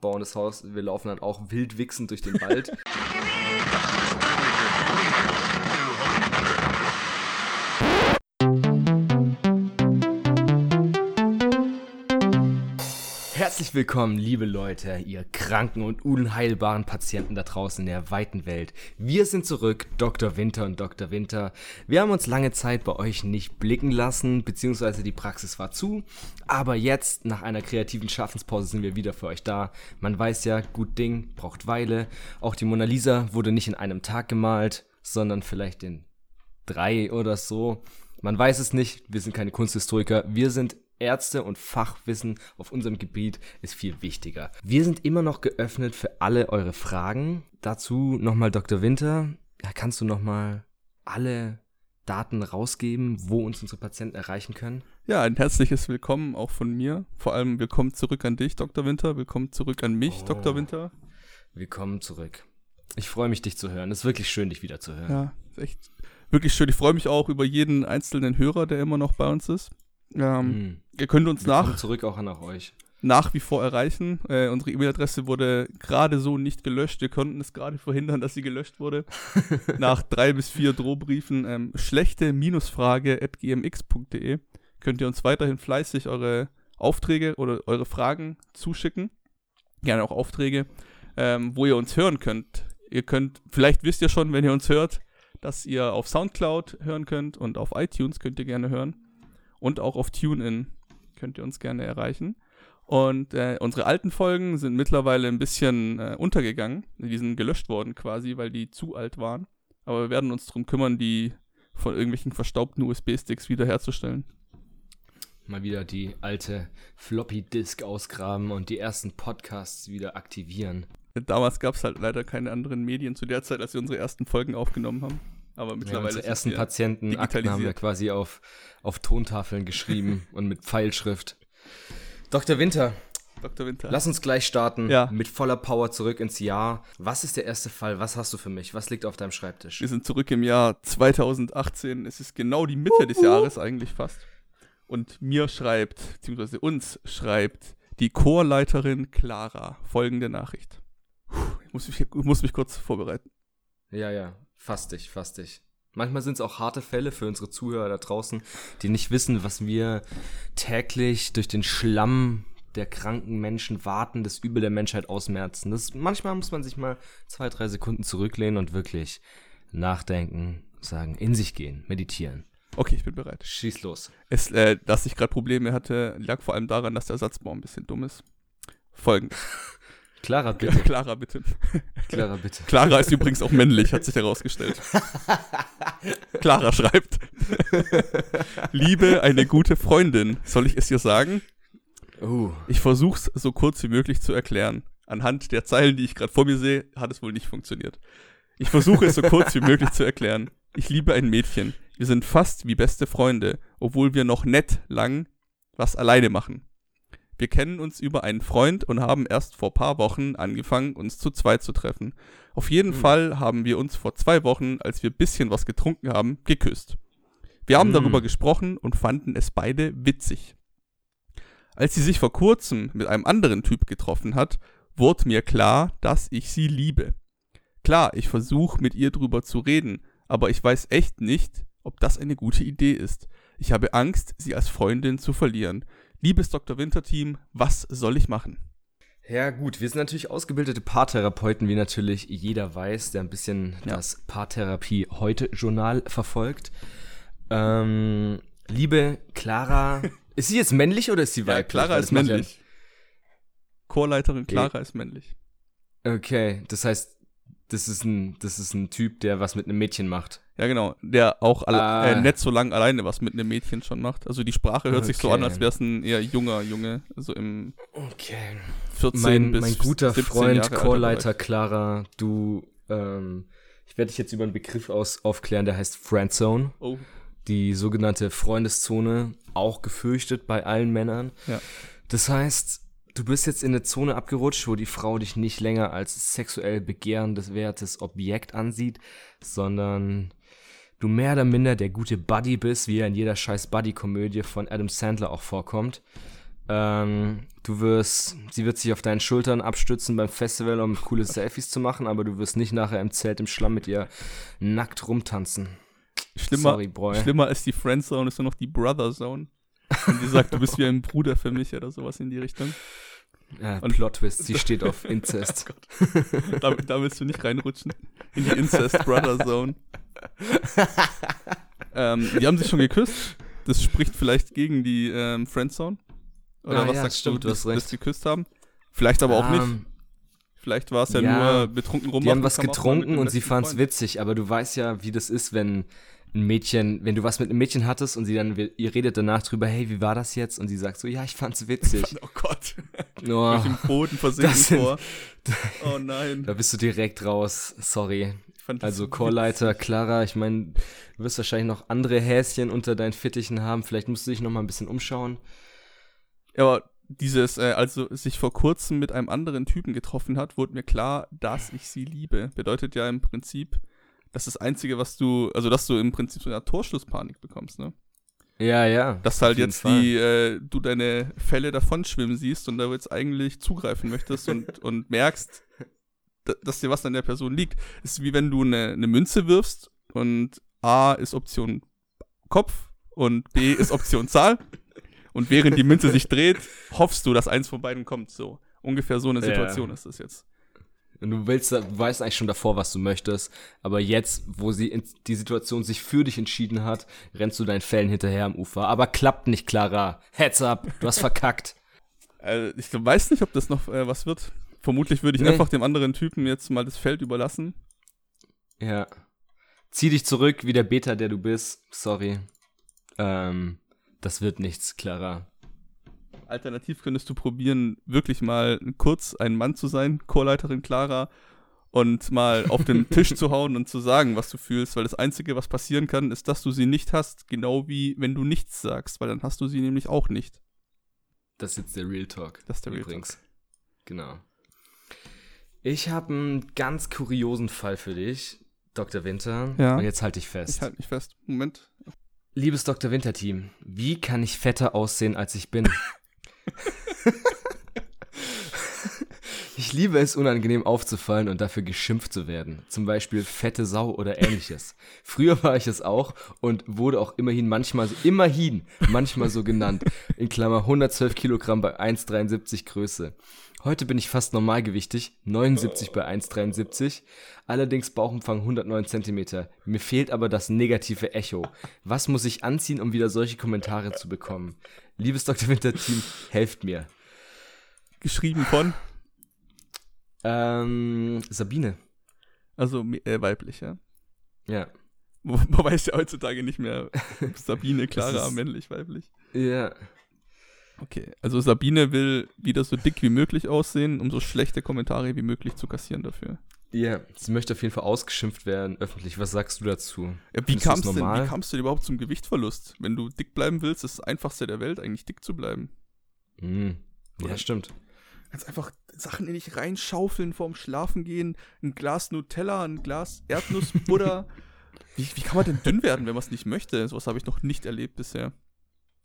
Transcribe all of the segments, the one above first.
bauen das Haus, wir laufen dann auch wild wichsend durch den Wald. Herzlich willkommen, liebe Leute, ihr kranken und unheilbaren Patienten da draußen in der weiten Welt. Wir sind zurück, Dr. Winter und Dr. Winter. Wir haben uns lange Zeit bei euch nicht blicken lassen, beziehungsweise die Praxis war zu. Aber jetzt, nach einer kreativen Schaffenspause, sind wir wieder für euch da. Man weiß ja, gut Ding braucht Weile. Auch die Mona Lisa wurde nicht in einem Tag gemalt, sondern vielleicht in drei oder so. Man weiß es nicht, wir sind keine Kunsthistoriker, wir sind Ärzte und Fachwissen auf unserem Gebiet ist viel wichtiger. Wir sind immer noch geöffnet für alle eure Fragen. Dazu nochmal Dr. Winter. Kannst du nochmal alle Daten rausgeben, wo uns unsere Patienten erreichen können? Ja, ein herzliches Willkommen auch von mir. Vor allem willkommen zurück an dich, Dr. Winter. Willkommen zurück an mich, oh, Dr. Winter. Willkommen zurück. Ich freue mich, dich zu hören. Es ist wirklich schön, dich wieder zu hören. Ja, ist echt wirklich schön. Ich freue mich auch über jeden einzelnen Hörer, der immer noch bei uns ist. Ähm, mhm. Ihr könnt uns Wir nach zurück auch nach euch nach wie vor erreichen. Äh, unsere E-Mail-Adresse wurde gerade so nicht gelöscht. Wir konnten es gerade verhindern, dass sie gelöscht wurde. Nach drei bis vier Drohbriefen. Ähm, schlechte-frage.gmx.de könnt ihr uns weiterhin fleißig eure Aufträge oder eure Fragen zuschicken. Gerne auch Aufträge, ähm, wo ihr uns hören könnt. Ihr könnt, vielleicht wisst ihr schon, wenn ihr uns hört, dass ihr auf Soundcloud hören könnt und auf iTunes könnt ihr gerne hören und auch auf TuneIn könnt ihr uns gerne erreichen. Und äh, unsere alten Folgen sind mittlerweile ein bisschen äh, untergegangen. Die sind gelöscht worden quasi, weil die zu alt waren. Aber wir werden uns darum kümmern, die von irgendwelchen verstaubten USB-Sticks wiederherzustellen. Mal wieder die alte Floppy-Disk ausgraben und die ersten Podcasts wieder aktivieren. Damals gab es halt leider keine anderen Medien zu der Zeit, als wir unsere ersten Folgen aufgenommen haben. Aber mittlerweile. Ja, ersten Patientenakten haben wir quasi auf, auf Tontafeln geschrieben und mit Pfeilschrift. Dr. Winter. Dr. Winter. Lass uns gleich starten. Ja. Mit voller Power zurück ins Jahr. Was ist der erste Fall? Was hast du für mich? Was liegt auf deinem Schreibtisch? Wir sind zurück im Jahr 2018. Es ist genau die Mitte des Jahres eigentlich fast. Und mir schreibt, beziehungsweise uns schreibt, die Chorleiterin Clara folgende Nachricht. Ich muss mich, ich muss mich kurz vorbereiten. Ja, ja. Fass dich. Manchmal sind es auch harte Fälle für unsere Zuhörer da draußen, die nicht wissen, was wir täglich durch den Schlamm der kranken Menschen warten, das Übel der Menschheit ausmerzen. Das, manchmal muss man sich mal zwei, drei Sekunden zurücklehnen und wirklich nachdenken, sagen, in sich gehen, meditieren. Okay, ich bin bereit. Schieß los. Es, äh, dass ich gerade Probleme hatte, lag vor allem daran, dass der Satzbau ein bisschen dumm ist. Folgendes. Clara, bitte. Clara, bitte. Clara, bitte. Clara ist übrigens auch männlich, hat sich herausgestellt. Clara schreibt. Liebe eine gute Freundin. Soll ich es ihr sagen? Uh. Ich versuch's so kurz wie möglich zu erklären. Anhand der Zeilen, die ich gerade vor mir sehe, hat es wohl nicht funktioniert. Ich versuche es so kurz wie möglich zu erklären. Ich liebe ein Mädchen. Wir sind fast wie beste Freunde, obwohl wir noch nett lang was alleine machen. Wir kennen uns über einen Freund und haben erst vor paar Wochen angefangen, uns zu zweit zu treffen. Auf jeden mhm. Fall haben wir uns vor zwei Wochen, als wir bisschen was getrunken haben, geküsst. Wir haben mhm. darüber gesprochen und fanden es beide witzig. Als sie sich vor kurzem mit einem anderen Typ getroffen hat, wurde mir klar, dass ich sie liebe. Klar, ich versuche mit ihr drüber zu reden, aber ich weiß echt nicht, ob das eine gute Idee ist. Ich habe Angst, sie als Freundin zu verlieren. Liebes Dr. Winter-Team, was soll ich machen? Ja, gut, wir sind natürlich ausgebildete Paartherapeuten, wie natürlich jeder weiß, der ein bisschen ja. das Paartherapie heute Journal verfolgt. Ähm, liebe Clara, ist sie jetzt männlich oder ist sie weiblich? Ja, Clara ist männlich. Chorleiterin Clara okay. ist männlich. Okay, das heißt, das ist ein, das ist ein Typ, der was mit einem Mädchen macht. Ja, genau. Der auch ah. äh, nicht so lang alleine was mit einem Mädchen schon macht. Also die Sprache hört okay. sich so an, als wäre es ein eher junger Junge. So im okay. 14 mein, bis Mein guter Freund, Chorleiter Clara, du, ähm, ich werde dich jetzt über einen Begriff aus, aufklären, der heißt Friendzone. Oh. Die sogenannte Freundeszone, auch gefürchtet bei allen Männern. Ja. Das heißt, du bist jetzt in eine Zone abgerutscht, wo die Frau dich nicht länger als sexuell begehrendes wertes Objekt ansieht, sondern du mehr oder minder der gute Buddy bist, wie er in jeder scheiß Buddy-Komödie von Adam Sandler auch vorkommt. Ähm, du wirst, sie wird sich auf deinen Schultern abstützen beim Festival, um coole Selfies zu machen, aber du wirst nicht nachher im Zelt im Schlamm mit ihr nackt rumtanzen. Schlimmer, Sorry, Boy. schlimmer als die Friendzone ist nur noch die Brother Zone. Und die sagt, du bist wie ein Bruder für mich oder sowas in die Richtung. Ja, und Plot Twist, sie steht auf Inzest. Oh da, da, willst du nicht reinrutschen. In die Incest Brother Zone. ähm, die haben sich schon geküsst. Das spricht vielleicht gegen die ähm, Friendzone. Oder ah, was ja, sagst stimmt, du, dass, die geküsst haben? Vielleicht aber auch um, nicht. Ähm, vielleicht war es ja, ja, nur betrunken rum. Die haben was getrunken und sie fand es witzig, aber du weißt ja, wie das ist, wenn ein Mädchen, wenn du was mit einem Mädchen hattest und sie dann, ihr redet danach drüber, hey, wie war das jetzt? Und sie sagt so, ja, ich fand's witzig. oh Gott. Oh, ich im Boden versinken vor. oh nein. Da bist du direkt raus. Sorry. Also Chorleiter, Clara, ich meine, du wirst wahrscheinlich noch andere Häschen unter deinen Fittichen haben. Vielleicht musst du dich noch mal ein bisschen umschauen. Ja, aber dieses, äh, also sich vor kurzem mit einem anderen Typen getroffen hat, wurde mir klar, dass ich sie liebe. Bedeutet ja im Prinzip, das ist das Einzige, was du, also dass du im Prinzip so eine Torschlusspanik bekommst, ne? Ja, ja. Dass halt jetzt die, äh, du deine Fälle davon schwimmen siehst und da jetzt eigentlich zugreifen möchtest und, und merkst, dass dir was an der Person liegt. ist wie wenn du eine, eine Münze wirfst und A ist Option Kopf und B ist Option Zahl. Und während die Münze sich dreht, hoffst du, dass eins von beiden kommt. So ungefähr so eine Situation ja. ist das jetzt. Und du willst, du weißt eigentlich schon davor, was du möchtest, aber jetzt, wo sie in, die Situation sich für dich entschieden hat, rennst du deinen Fällen hinterher am Ufer. Aber klappt nicht, Clara. Heads up, du hast verkackt. Also, ich weiß nicht, ob das noch äh, was wird. Vermutlich würde ich nee. einfach dem anderen Typen jetzt mal das Feld überlassen. Ja. Zieh dich zurück, wie der Beta, der du bist. Sorry. Ähm, das wird nichts, Clara. Alternativ könntest du probieren, wirklich mal kurz ein Mann zu sein, Chorleiterin Clara, und mal auf den Tisch zu hauen und zu sagen, was du fühlst, weil das Einzige, was passieren kann, ist, dass du sie nicht hast, genau wie wenn du nichts sagst, weil dann hast du sie nämlich auch nicht. Das ist jetzt der Real Talk. Das ist der übrigens. Real Talk. Genau. Ich habe einen ganz kuriosen Fall für dich, Dr. Winter. Ja. Und jetzt halte ich fest. Ich halte mich fest. Moment. Liebes Dr. Winter Team, wie kann ich fetter aussehen, als ich bin? ich liebe es, unangenehm aufzufallen und dafür geschimpft zu werden. Zum Beispiel fette Sau oder ähnliches. Früher war ich es auch und wurde auch immerhin manchmal, immerhin manchmal so genannt. In Klammer 112 Kilogramm bei 1,73 Größe. Heute bin ich fast normalgewichtig, 79 bei 1,73, allerdings Bauchumfang 109 cm. Mir fehlt aber das negative Echo. Was muss ich anziehen, um wieder solche Kommentare zu bekommen? Liebes Dr. Winter-Team, helft mir. Geschrieben von? Ähm, Sabine. Also äh, weiblich, ja? Ja. Wo, wobei es ja heutzutage nicht mehr Sabine, Clara, männlich, weiblich. Ja. Okay, also Sabine will wieder so dick wie möglich aussehen, um so schlechte Kommentare wie möglich zu kassieren dafür. Ja, sie möchte auf jeden Fall ausgeschimpft werden öffentlich. Was sagst du dazu? Ja, wie, kamst denn, wie kamst du denn überhaupt zum Gewichtverlust? Wenn du dick bleiben willst, ist das einfachste der Welt eigentlich dick zu bleiben. Mhm. Ja, stimmt. Ganz einfach Sachen in dich reinschaufeln vorm Schlafen gehen, ein Glas Nutella, ein Glas Erdnussbutter. wie, wie kann man denn dünn werden, wenn man es nicht möchte? Sowas habe ich noch nicht erlebt bisher.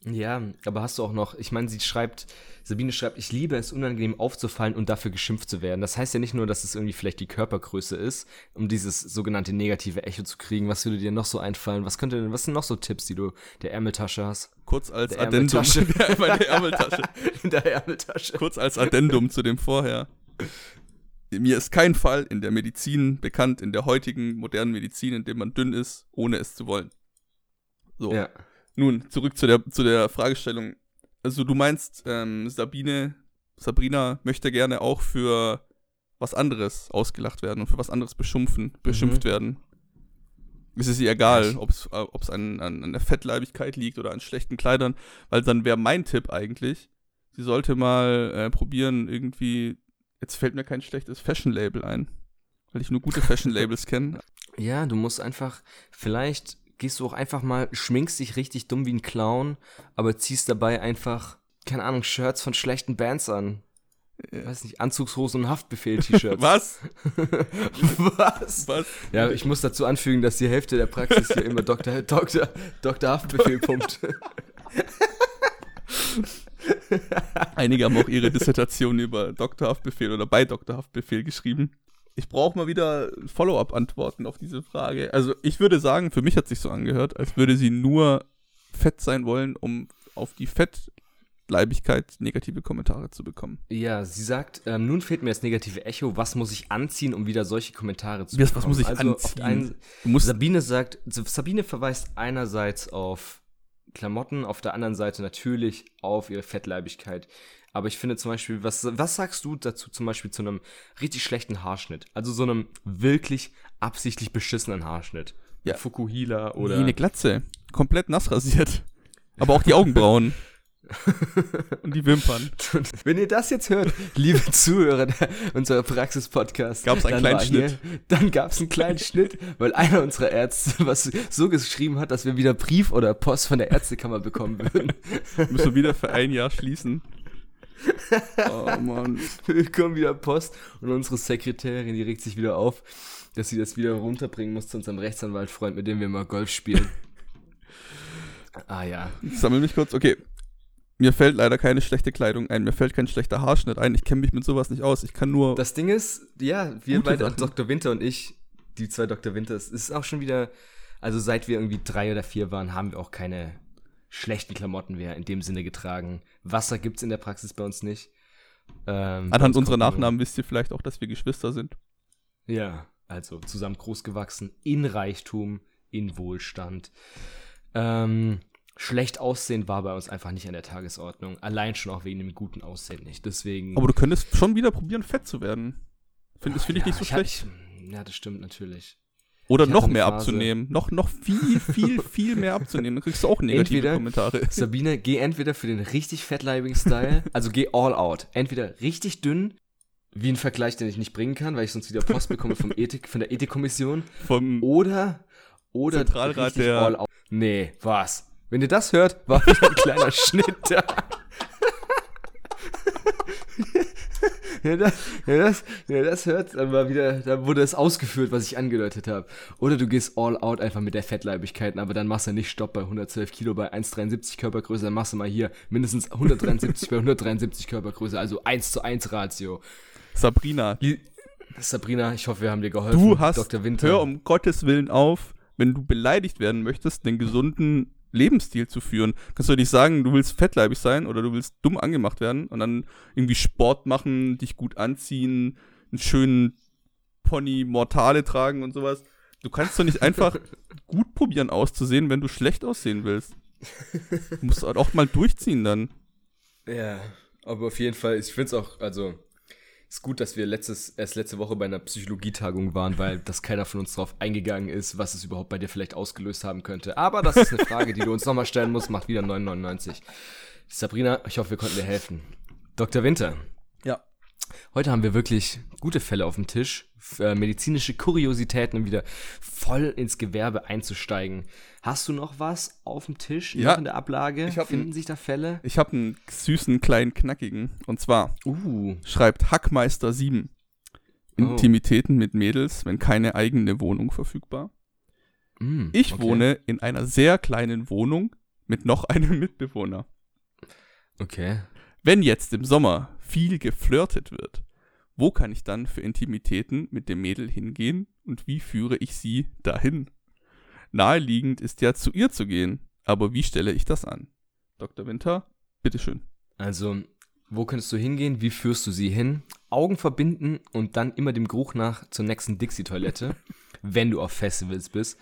Ja, aber hast du auch noch, ich meine, sie schreibt, Sabine schreibt, ich liebe es, unangenehm aufzufallen und dafür geschimpft zu werden. Das heißt ja nicht nur, dass es irgendwie vielleicht die Körpergröße ist, um dieses sogenannte negative Echo zu kriegen. Was würde dir noch so einfallen? Was könnte denn, was sind noch so Tipps, die du der Ärmeltasche hast? Kurz als der Addendum. Ärmeltasche. Meine Ärmeltasche. In der Ärmeltasche. Kurz als Addendum zu dem vorher. Mir ist kein Fall in der Medizin bekannt, in der heutigen modernen Medizin, in dem man dünn ist, ohne es zu wollen. So. Ja. Nun, zurück zu der, zu der Fragestellung. Also du meinst, ähm, Sabine, Sabrina möchte gerne auch für was anderes ausgelacht werden und für was anderes beschimpfen, beschimpft mhm. werden. Es ist ihr egal, ob es äh, an, an, an der Fettleibigkeit liegt oder an schlechten Kleidern, weil dann wäre mein Tipp eigentlich, sie sollte mal äh, probieren, irgendwie, jetzt fällt mir kein schlechtes Fashion-Label ein, weil ich nur gute Fashion-Labels kenne. Ja, du musst einfach vielleicht gehst du auch einfach mal, schminkst dich richtig dumm wie ein Clown, aber ziehst dabei einfach, keine Ahnung, Shirts von schlechten Bands an. Ich weiß nicht, Anzugshosen und Haftbefehl-T-Shirts. Was? Was? Was? Ja, ich muss dazu anfügen, dass die Hälfte der Praxis hier immer Dr. Dr. Dr. Haftbefehl pumpt. Einige haben auch ihre Dissertation über Doktorhaftbefehl oder bei Doktorhaftbefehl geschrieben. Ich brauche mal wieder Follow-up-Antworten auf diese Frage. Also ich würde sagen, für mich hat sich so angehört, als würde sie nur fett sein wollen, um auf die Fettleibigkeit negative Kommentare zu bekommen. Ja, sie sagt, ähm, nun fehlt mir das negative Echo. Was muss ich anziehen, um wieder solche Kommentare zu bekommen? Was muss ich also anziehen? Ein, Sabine sagt, Sabine verweist einerseits auf Klamotten, auf der anderen Seite natürlich auf ihre Fettleibigkeit. Aber ich finde zum Beispiel, was, was sagst du dazu zum Beispiel zu einem richtig schlechten Haarschnitt? Also so einem wirklich absichtlich beschissenen Haarschnitt. Ja. Fukuhila oder. Wie eine Glatze. Komplett nass rasiert. Aber auch die Augenbrauen. Und die Wimpern. Wenn ihr das jetzt hört, liebe Zuhörer unserer Praxis-Podcast, gab es einen kleinen Schnitt. Hier, dann gab es einen kleinen Schnitt, weil einer unserer Ärzte was so geschrieben hat, dass wir wieder Brief oder Post von der Ärztekammer bekommen würden. Müssen wir wieder für ein Jahr schließen. Oh Mann. Wir bekommen wieder Post und unsere Sekretärin, die regt sich wieder auf, dass sie das wieder runterbringen muss zu unserem Rechtsanwaltfreund, mit dem wir mal Golf spielen. ah ja. Sammel mich kurz. Okay. Mir fällt leider keine schlechte Kleidung ein, mir fällt kein schlechter Haarschnitt ein. Ich kenne mich mit sowas nicht aus. Ich kann nur. Das Ding ist, ja, wir beide, Dr. Winter und ich, die zwei Dr. Winters, ist auch schon wieder, also seit wir irgendwie drei oder vier waren, haben wir auch keine schlechten Klamotten mehr in dem Sinne getragen. Wasser gibt es in der Praxis bei uns nicht. Ähm, Anhand unserer Nachnamen wisst ihr vielleicht auch, dass wir Geschwister sind. Ja, also zusammen großgewachsen, in Reichtum, in Wohlstand. Ähm, schlecht aussehen war bei uns einfach nicht an der Tagesordnung. Allein schon auch wegen dem guten Aussehen nicht. Deswegen. Aber du könntest schon wieder probieren, fett zu werden. Find, das finde ich ja, nicht so ich schlecht. Hab, ich, ja, das stimmt natürlich. Oder noch mehr Phase. abzunehmen. Noch, noch viel, viel, viel mehr abzunehmen. Dann kriegst du auch negative entweder, Kommentare. Sabine, geh entweder für den richtig fettleibigen Style, also geh all out. Entweder richtig dünn, wie ein Vergleich, den ich nicht bringen kann, weil ich sonst wieder Post bekomme vom Ethik, von der Ethikkommission. Vom oder, oder Zentralrat der. All out. Nee, was? Wenn ihr das hört, war ein kleiner Schnitt da. Ja, das, ja, das, ja, das hört, dann war wieder, da wurde es ausgeführt, was ich angedeutet habe. Oder du gehst all out einfach mit der Fettleibigkeit, aber dann machst du nicht Stopp bei 112 Kilo bei 1,73 Körpergröße, dann machst du mal hier mindestens 173 bei 173 Körpergröße, also 1 zu 1 Ratio. Sabrina. Die, Sabrina, ich hoffe, wir haben dir geholfen. Du hast, Dr. Winter. hör um Gottes Willen auf, wenn du beleidigt werden möchtest, den gesunden Lebensstil zu führen. Kannst du nicht sagen, du willst fettleibig sein oder du willst dumm angemacht werden und dann irgendwie Sport machen, dich gut anziehen, einen schönen Pony Mortale tragen und sowas. Du kannst doch nicht einfach gut probieren auszusehen, wenn du schlecht aussehen willst. Du musst halt auch mal durchziehen dann. Ja, aber auf jeden Fall, ich finde es auch, also ist gut, dass wir letztes, erst letzte Woche bei einer Psychologietagung waren, weil das keiner von uns drauf eingegangen ist, was es überhaupt bei dir vielleicht ausgelöst haben könnte. Aber das ist eine Frage, die du uns nochmal stellen musst, macht wieder 9,99. Sabrina, ich hoffe, wir konnten dir helfen. Dr. Winter. Ja. Heute haben wir wirklich gute Fälle auf dem Tisch, äh, medizinische Kuriositäten, um wieder voll ins Gewerbe einzusteigen. Hast du noch was auf dem Tisch ja, in der Ablage? Finden ein, sich da Fälle? Ich habe einen süßen kleinen knackigen. Und zwar uh. schreibt Hackmeister 7. Intimitäten oh. mit Mädels, wenn keine eigene Wohnung verfügbar. Mm, ich okay. wohne in einer sehr kleinen Wohnung mit noch einem Mitbewohner. Okay. Wenn jetzt im Sommer viel geflirtet wird, wo kann ich dann für Intimitäten mit dem Mädel hingehen und wie führe ich sie dahin? Naheliegend ist ja zu ihr zu gehen, aber wie stelle ich das an? Dr. Winter, bitteschön. Also, wo könntest du hingehen? Wie führst du sie hin? Augen verbinden und dann immer dem Geruch nach zur nächsten Dixie-Toilette, wenn du auf Festivals bist.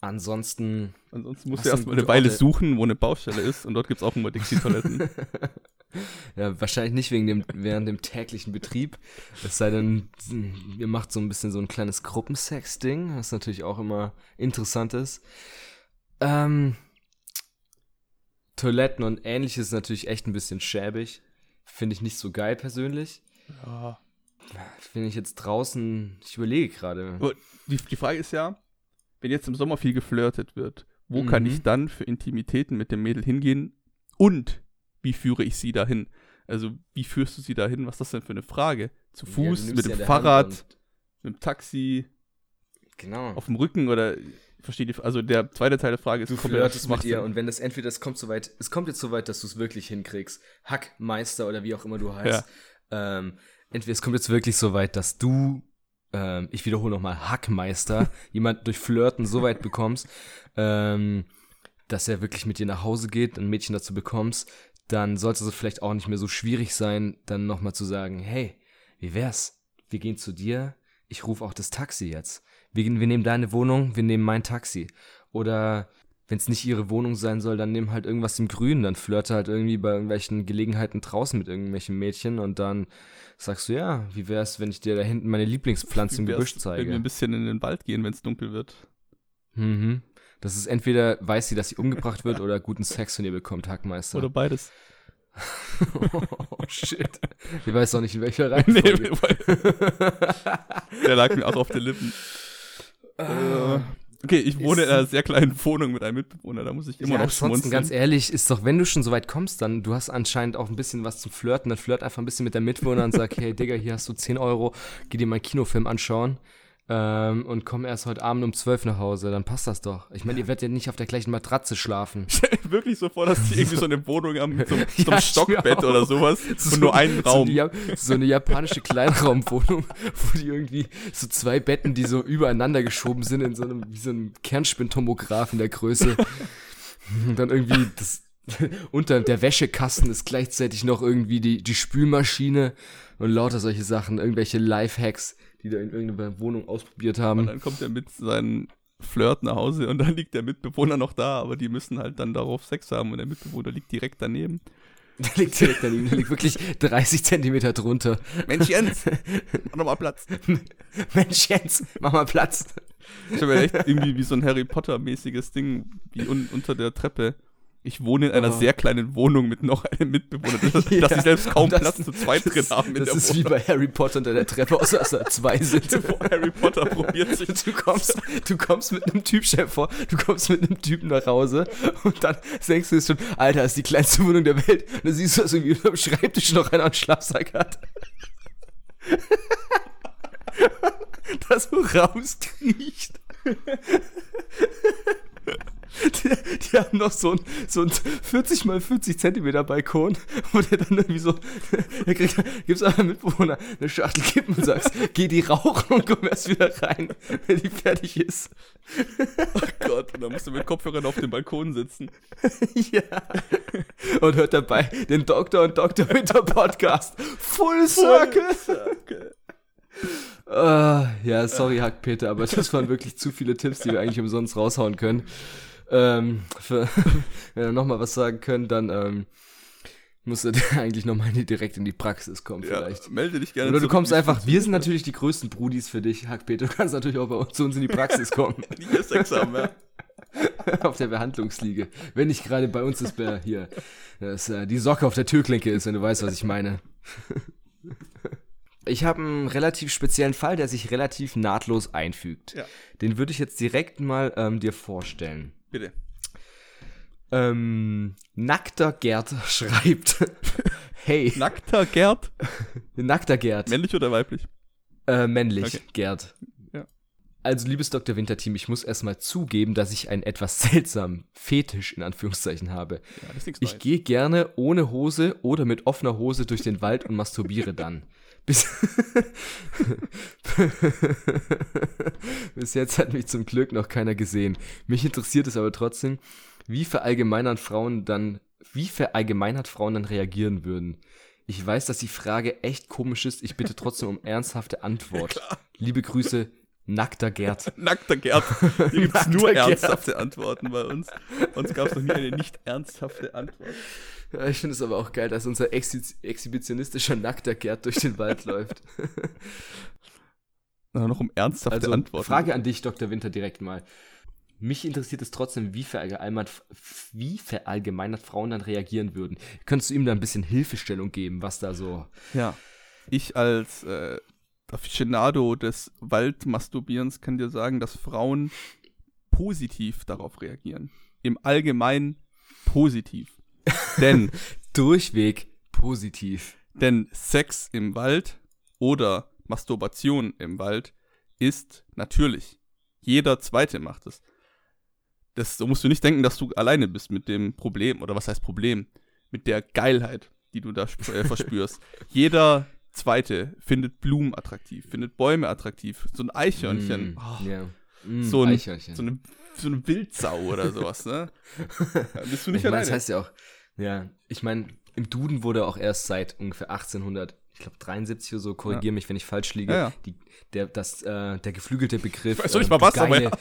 Ansonsten. Ansonsten musst du erstmal eine Weile suchen, wo eine Baustelle ist und dort gibt es auch immer Dixie-Toiletten. ja, wahrscheinlich nicht wegen dem, während dem täglichen Betrieb. Es sei denn, ihr macht so ein bisschen so ein kleines Gruppensex-Ding, was natürlich auch immer interessant ist. Ähm, Toiletten und ähnliches ist natürlich echt ein bisschen schäbig. Finde ich nicht so geil persönlich. Ja. Finde ich jetzt draußen, ich überlege gerade. Die, die Frage ist ja, wenn jetzt im Sommer viel geflirtet wird, wo mhm. kann ich dann für Intimitäten mit dem Mädel hingehen und wie führe ich sie dahin? Also, wie führst du sie dahin? Was ist das denn für eine Frage? Zu Fuß, ja, mit dem Fahrrad, mit dem Taxi, genau. auf dem Rücken oder. verstehe die, also der zweite Teil der Frage ist, du flirtest mit ihr und wenn das entweder, es kommt so weit, es kommt jetzt so weit, dass du es wirklich hinkriegst, Hackmeister oder wie auch immer du heißt, ja. ähm, entweder es kommt jetzt wirklich so weit, dass du, ähm, ich wiederhole nochmal, Hackmeister, jemand durch Flirten so weit bekommst, ähm, dass er wirklich mit dir nach Hause geht, ein Mädchen dazu bekommst, dann sollte es vielleicht auch nicht mehr so schwierig sein, dann nochmal zu sagen, hey, wie wär's? Wir gehen zu dir, ich rufe auch das Taxi jetzt. Wir, wir nehmen deine Wohnung, wir nehmen mein Taxi. Oder wenn es nicht ihre Wohnung sein soll, dann nimm halt irgendwas im Grünen, dann flirte halt irgendwie bei irgendwelchen Gelegenheiten draußen mit irgendwelchen Mädchen und dann sagst du, ja, wie wär's, wenn ich dir da hinten meine Lieblingspflanze im Gebüsch zeige? Wenn wir ein bisschen in den Wald gehen, wenn es dunkel wird. Mhm. Das ist entweder weiß sie, dass sie umgebracht wird oder guten Sex von ihr bekommt, Hackmeister. Oder beides. oh, shit. Ich weiß doch nicht, in welcher Reihenfolge. Nee, der lag mir auch auf den Lippen. Uh, okay, ich wohne in einer sehr kleinen Wohnung mit einem Mitbewohner, da muss ich immer ja, noch schmunzeln. ganz ehrlich, ist doch, wenn du schon so weit kommst, dann, du hast anscheinend auch ein bisschen was zum Flirten, dann flirt einfach ein bisschen mit der Mitbewohner und sag, hey Digga, hier hast du 10 Euro, geh dir mal einen Kinofilm anschauen ähm, und komme erst heute Abend um 12 nach Hause, dann passt das doch. Ich meine, ihr werdet ja nicht auf der gleichen Matratze schlafen. Wirklich so vor, dass die irgendwie so eine Wohnung haben mit so, so einem ja, Stockbett oder sowas so, und nur einen Raum. So eine, so eine japanische Kleinraumwohnung, wo die irgendwie so zwei Betten, die so übereinander geschoben sind in so einem, wie so einem Kernspintomograph in der Größe. Und dann irgendwie das, unter der Wäschekasten ist gleichzeitig noch irgendwie die, die Spülmaschine und lauter solche Sachen, irgendwelche Lifehacks die da in irgendeiner Wohnung ausprobiert haben. Und dann kommt er mit seinem Flirt nach Hause und dann liegt der Mitbewohner noch da, aber die müssen halt dann darauf Sex haben und der Mitbewohner liegt direkt daneben. Der liegt direkt daneben, der liegt wirklich 30 Zentimeter drunter. Mensch Jens, mach mal Platz. Mensch Jens, mach mal Platz. Ich habe ja echt irgendwie wie so ein Harry Potter-mäßiges Ding, wie un unter der Treppe ich wohne in einer oh. sehr kleinen Wohnung mit noch einem Mitbewohner, dass, ja. dass ich selbst kaum das, Platz zu zweit drin haben in Das ist Wohnung. wie bei Harry Potter unter der Treppe, außer dass da zwei sind. Harry Potter probiert sich. Du kommst, du kommst mit einem Typ, Chef vor, du kommst mit einem Typen nach Hause und dann denkst du schon, Alter, das ist die kleinste Wohnung der Welt. Und dann siehst du, dass irgendwie am Schreibtisch noch einer einen Schlafsack hat. das so rauskriecht. Die, die, haben noch so ein, so ein 40 mal 40 Zentimeter Balkon, wo der dann irgendwie so, da kriegt, gibt's aber Mitbewohner eine Schachtel kippen und sagst, geh die rauchen und komm erst wieder rein, wenn die fertig ist. Oh Gott, und dann musst du mit Kopfhörern auf dem Balkon sitzen. ja. Und hört dabei den Doktor und Dr. Winter Podcast. Full Circle. Full Circle. Uh, ja, sorry, Hackpeter, aber das waren wirklich zu viele Tipps, die wir eigentlich umsonst raushauen können. Ähm, für, wenn wir nochmal was sagen können, dann ähm, musst du eigentlich nochmal direkt in die Praxis kommen ja, vielleicht. Melde dich gerne. Oder du kommst einfach, wir sind natürlich die größten Brudis für dich, Hackpeter. Du kannst natürlich auch bei uns, zu uns in die Praxis kommen. Nicht Examen, ja. auf der Behandlungsliege. Wenn nicht gerade bei uns ist hier dass, äh, die Socke auf der Türklinke ist, wenn du weißt, was ich meine. Ich habe einen relativ speziellen Fall, der sich relativ nahtlos einfügt. Ja. Den würde ich jetzt direkt mal ähm, dir vorstellen. Bitte. Ähm, Nackter Gerd schreibt. hey. Nackter Gerd? Nackter Gerd. Männlich oder weiblich? Äh, männlich, okay. Gerd. Also, liebes Dr. Winterteam, ich muss erstmal zugeben, dass ich einen etwas seltsamen Fetisch in Anführungszeichen habe. Ja, ich gehe gerne ohne Hose oder mit offener Hose durch den Wald und masturbiere dann. Bis, Bis jetzt hat mich zum Glück noch keiner gesehen. Mich interessiert es aber trotzdem, wie verallgemeinert Frauen dann, wie verallgemeinert Frauen dann reagieren würden. Ich weiß, dass die Frage echt komisch ist. Ich bitte trotzdem um ernsthafte Antwort. Ja, Liebe Grüße, Nackter Gerd. Nackter Gerd. Hier gibt es nur ernsthafte Antworten bei uns. Uns gab es noch nie eine nicht ernsthafte Antwort. Ja, ich finde es aber auch geil, dass unser Ex exhibitionistischer nackter Gerd durch den Wald läuft. Na, noch um ernsthafte also, Antworten. Frage an dich, Dr. Winter, direkt mal. Mich interessiert es trotzdem, wie verallgemeinert, wie verallgemeinert Frauen dann reagieren würden. Könntest du ihm da ein bisschen Hilfestellung geben, was da so. Ja. Ich als äh, Aficionado des Waldmasturbierens kann dir sagen, dass Frauen positiv darauf reagieren. Im Allgemeinen positiv. Denn durchweg positiv. Denn Sex im Wald oder Masturbation im Wald ist natürlich. Jeder zweite macht es. das, so musst du nicht denken, dass du alleine bist mit dem Problem, oder was heißt Problem? Mit der Geilheit, die du da äh, verspürst. Jeder Zweite findet Blumen attraktiv, findet Bäume attraktiv. So ein Eichhörnchen. Mm, oh, yeah. mm, so, ein, so, eine, so eine Wildsau oder sowas, ne? Da bist du nicht ich alleine. Mein, das heißt ja auch, ja, ich meine, im Duden wurde auch erst seit ungefähr 1800 ich glaube 73 oder so, korrigiere ja. mich, wenn ich falsch liege, ja, ja. Die, der, das, äh, der geflügelte Begriff. Ich weiß nicht äh, mal was, geile, aber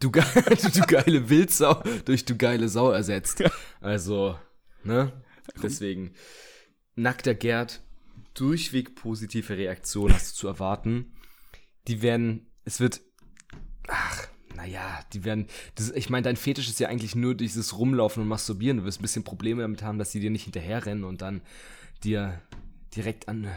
du, ge du geile Wildsau durch du geile Sau ersetzt. Also, ne? Deswegen, nackter Gerd, durchweg positive Reaktion hast du zu erwarten. Die werden, es wird, ach, naja, die werden, das, ich meine, dein Fetisch ist ja eigentlich nur dieses Rumlaufen und Masturbieren. Du wirst ein bisschen Probleme damit haben, dass die dir nicht hinterherrennen und dann dir direkt an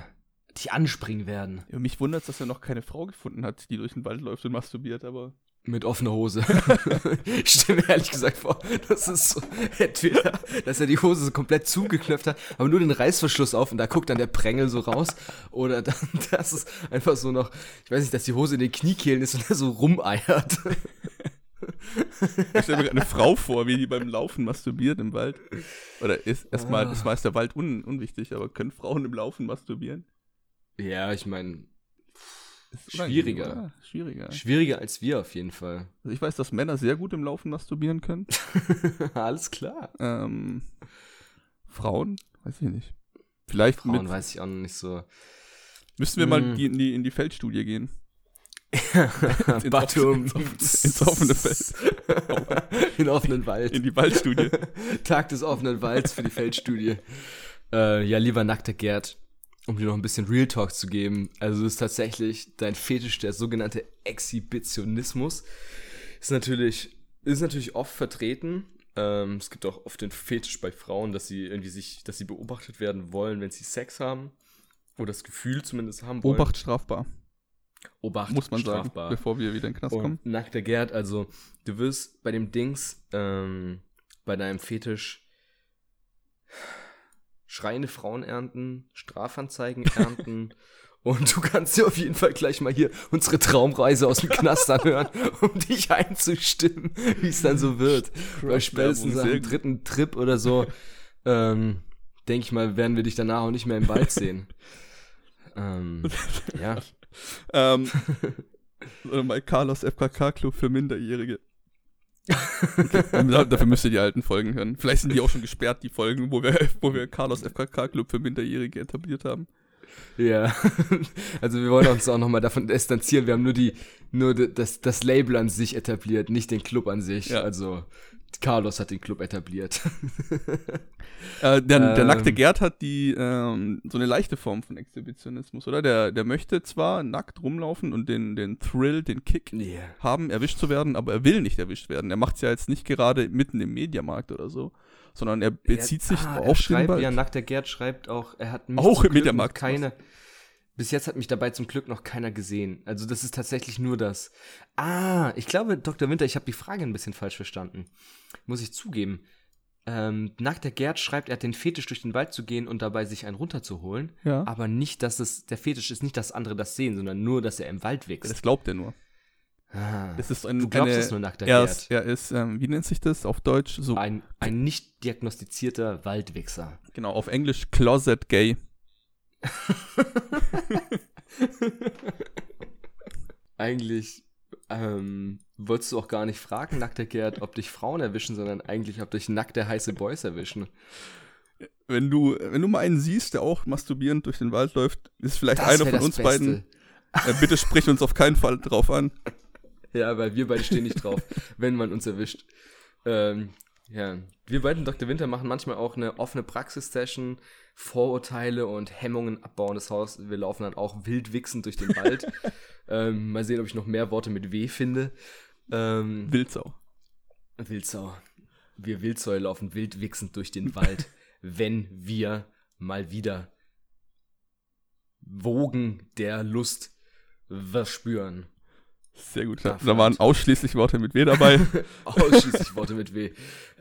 dich anspringen werden. Ja, mich wundert es, dass er noch keine Frau gefunden hat, die durch den Wald läuft und masturbiert, aber. Mit offener Hose. ich stelle mir ehrlich gesagt vor, das ist so, entweder, dass er die Hose so komplett zugeknöpft hat, aber nur den Reißverschluss auf und da guckt dann der Prängel so raus. Oder dann, dass es einfach so noch, ich weiß nicht, dass die Hose in den Kniekehlen ist und er so rumeiert. Ich stelle mir eine Frau vor, wie die beim Laufen masturbiert im Wald. Oder ist erstmal, ah. ist der Wald un, unwichtig, aber können Frauen im Laufen masturbieren? Ja, ich meine, schwieriger. Schwieriger. Schwieriger als wir auf jeden Fall. Also ich weiß, dass Männer sehr gut im Laufen masturbieren können. Alles klar. Ähm, Frauen? Weiß ich nicht. Vielleicht Frauen mit, weiß ich auch noch nicht so. Müssten wir hm. mal in, die, in die Feldstudie gehen. ins, Batum. Ins, ins, offene Feld. In offenen Wald. In die Waldstudie. Tag des offenen Walds für die Feldstudie. Äh, ja, lieber nackter Gerd, um dir noch ein bisschen Real Talk zu geben. Also, es ist tatsächlich dein Fetisch, der sogenannte Exhibitionismus. Ist natürlich, ist natürlich oft vertreten. Ähm, es gibt auch oft den Fetisch bei Frauen, dass sie irgendwie sich, dass sie beobachtet werden wollen, wenn sie Sex haben. Oder das Gefühl zumindest haben wollen. Beobacht strafbar. Obacht, muss man strafbar. sagen, bevor wir wieder in den Knast und kommen. Nackter Gerd, also du wirst bei dem Dings, ähm, bei deinem Fetisch schreiende Frauen ernten, Strafanzeigen ernten und du kannst dir auf jeden Fall gleich mal hier unsere Traumreise aus dem Knast anhören, um dich einzustimmen, wie es dann so wird. Bei spätestens am dritten Trip oder so, ähm, denke ich mal, werden wir dich danach auch nicht mehr im Wald sehen. ähm, ja. Ähm, Carlos FKK Club für Minderjährige. Dafür müsst ihr die alten Folgen hören. Vielleicht sind die auch schon gesperrt, die Folgen, wo wir, wo wir Carlos FKK Club für Minderjährige etabliert haben. Ja, also wir wollen uns auch nochmal davon distanzieren. Wir haben nur die, nur das, das Label an sich etabliert, nicht den Club an sich. Ja. Also Carlos hat den Club etabliert. äh, der, der ähm, nackte Gerd hat die ähm, so eine leichte Form von Exhibitionismus, oder? Der, der möchte zwar nackt rumlaufen und den, den Thrill, den Kick yeah. haben, erwischt zu werden, aber er will nicht erwischt werden. Er macht es ja jetzt nicht gerade mitten im Mediamarkt oder so, sondern er bezieht er, sich ah, auf schreibt, den. Ja, nackter Gerd schreibt auch, er hat auch im Mediamarkt keine. Was bis jetzt hat mich dabei zum Glück noch keiner gesehen. Also das ist tatsächlich nur das. Ah, ich glaube, Dr. Winter, ich habe die Frage ein bisschen falsch verstanden. Muss ich zugeben. Ähm, nackter Gerd schreibt, er hat den Fetisch durch den Wald zu gehen und dabei sich einen runterzuholen. Ja. Aber nicht, dass es, der Fetisch ist nicht, dass andere das sehen, sondern nur, dass er im Wald wächst. Das glaubt er nur. Ah, das ist ein, du glaubst eine, es nur nackter er Gerd. Ist, er ist, ähm, wie nennt sich das auf Deutsch? So ein, ein nicht diagnostizierter Waldwichser. Genau, auf Englisch Closet Gay. eigentlich ähm, wolltest du auch gar nicht fragen, nackter Gerd, ob dich Frauen erwischen, sondern eigentlich, ob dich nackte heiße Boys erwischen. Wenn du, wenn du mal einen siehst, der auch masturbierend durch den Wald läuft, ist vielleicht das einer von uns Beste. beiden. Äh, bitte sprich uns auf keinen Fall drauf an. Ja, weil wir beide stehen nicht drauf, wenn man uns erwischt. Ähm, ja, wir beiden Dr. Winter machen manchmal auch eine offene Praxis-Session, Vorurteile und Hemmungen abbauen das Haus. Wir laufen dann auch wild wichsend durch den Wald. ähm, mal sehen, ob ich noch mehr Worte mit W finde. Ähm, Wildsau. Wildsau. Wir Wildsau laufen wild wichsend durch den Wald, wenn wir mal wieder Wogen der Lust verspüren. Sehr gut. Da, da waren ausschließlich Worte mit W dabei. ausschließlich Worte mit W.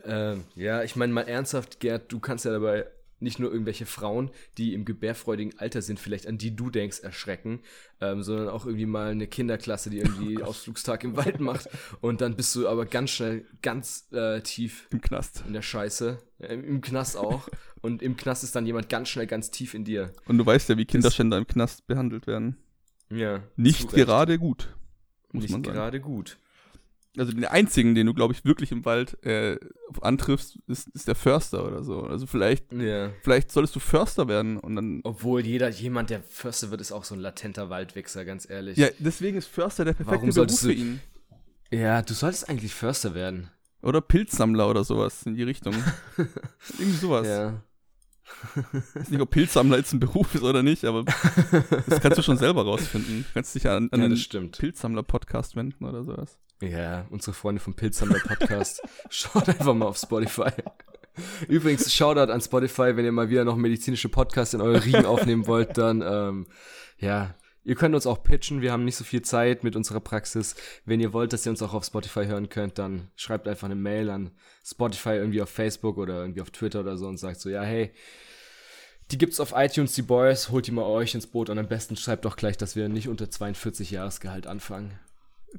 Ähm, ja, ich meine mal ernsthaft, Gerd, du kannst ja dabei nicht nur irgendwelche Frauen, die im gebärfreudigen Alter sind, vielleicht an die du denkst, erschrecken, ähm, sondern auch irgendwie mal eine Kinderklasse, die irgendwie oh Ausflugstag im Wald macht. Und dann bist du aber ganz schnell ganz äh, tief im Knast. In der Scheiße. Äh, Im Knast auch. Und im Knast ist dann jemand ganz schnell ganz tief in dir. Und du weißt ja, wie Kinderschänder im Knast behandelt werden. Ja. Nicht gerade gut. Nicht gerade gut also den einzigen, den du, glaube ich, wirklich im Wald äh, antriffst, ist, ist der Förster oder so. Also vielleicht, ja. vielleicht solltest du Förster werden und dann. Obwohl jeder, jemand, der Förster wird, ist auch so ein latenter Waldwichser, ganz ehrlich. Ja, deswegen ist Förster der perfekte Warum Beruf für ihn. Ja, du solltest eigentlich Förster werden. Oder Pilzsammler oder sowas in die Richtung. Irgendwie sowas. Ja. Ich weiß nicht, ob Pilzsammler jetzt ein Beruf ist oder nicht, aber das kannst du schon selber rausfinden. Du kannst dich an, an ja, den Pilzsammler-Podcast wenden oder sowas. Ja, unsere Freunde vom Pilzsammler Podcast. Schaut einfach mal auf Spotify. Übrigens, Shoutout an Spotify, wenn ihr mal wieder noch medizinische Podcasts in eure Riegen aufnehmen wollt, dann, ähm, ja, ihr könnt uns auch pitchen. Wir haben nicht so viel Zeit mit unserer Praxis. Wenn ihr wollt, dass ihr uns auch auf Spotify hören könnt, dann schreibt einfach eine Mail an Spotify irgendwie auf Facebook oder irgendwie auf Twitter oder so und sagt so, ja, hey, die gibt's auf iTunes, die Boys, holt die mal euch ins Boot und am besten schreibt doch gleich, dass wir nicht unter 42 Jahresgehalt anfangen.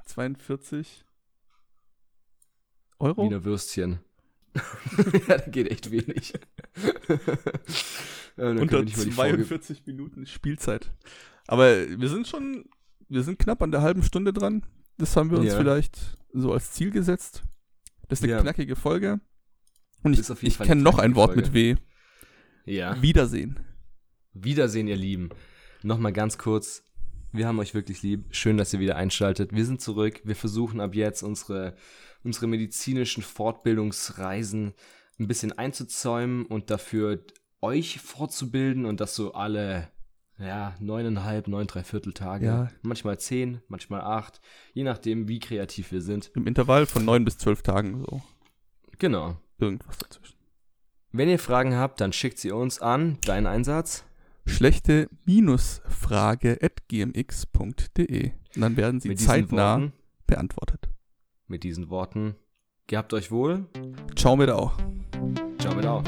42 Euro? Wiener Würstchen. ja, da geht echt wenig. Unter 42 Minuten Spielzeit. Aber wir sind schon, wir sind knapp an der halben Stunde dran. Das haben wir uns ja. vielleicht so als Ziel gesetzt. Das ist eine ja. knackige Folge. Und ich, ich kenne noch ein Wort Folge. mit W. Ja. Wiedersehen. Wiedersehen, ihr Lieben. Nochmal ganz kurz. Wir haben euch wirklich lieb. Schön, dass ihr wieder einschaltet. Wir sind zurück. Wir versuchen ab jetzt unsere, unsere medizinischen Fortbildungsreisen ein bisschen einzuzäumen und dafür euch fortzubilden und das so alle ja, neuneinhalb, neun, drei Viertel Tage. Ja. Manchmal zehn, manchmal acht, je nachdem, wie kreativ wir sind. Im Intervall von neun bis zwölf Tagen so. Genau. Irgendwas dazwischen. Wenn ihr Fragen habt, dann schickt sie uns an. Dein Einsatz? schlechte-frage.gmx.de. Und dann werden sie zeitnah Worten, beantwortet. Mit diesen Worten, gehabt euch wohl. Ciao mit auch. Ciao mit auch.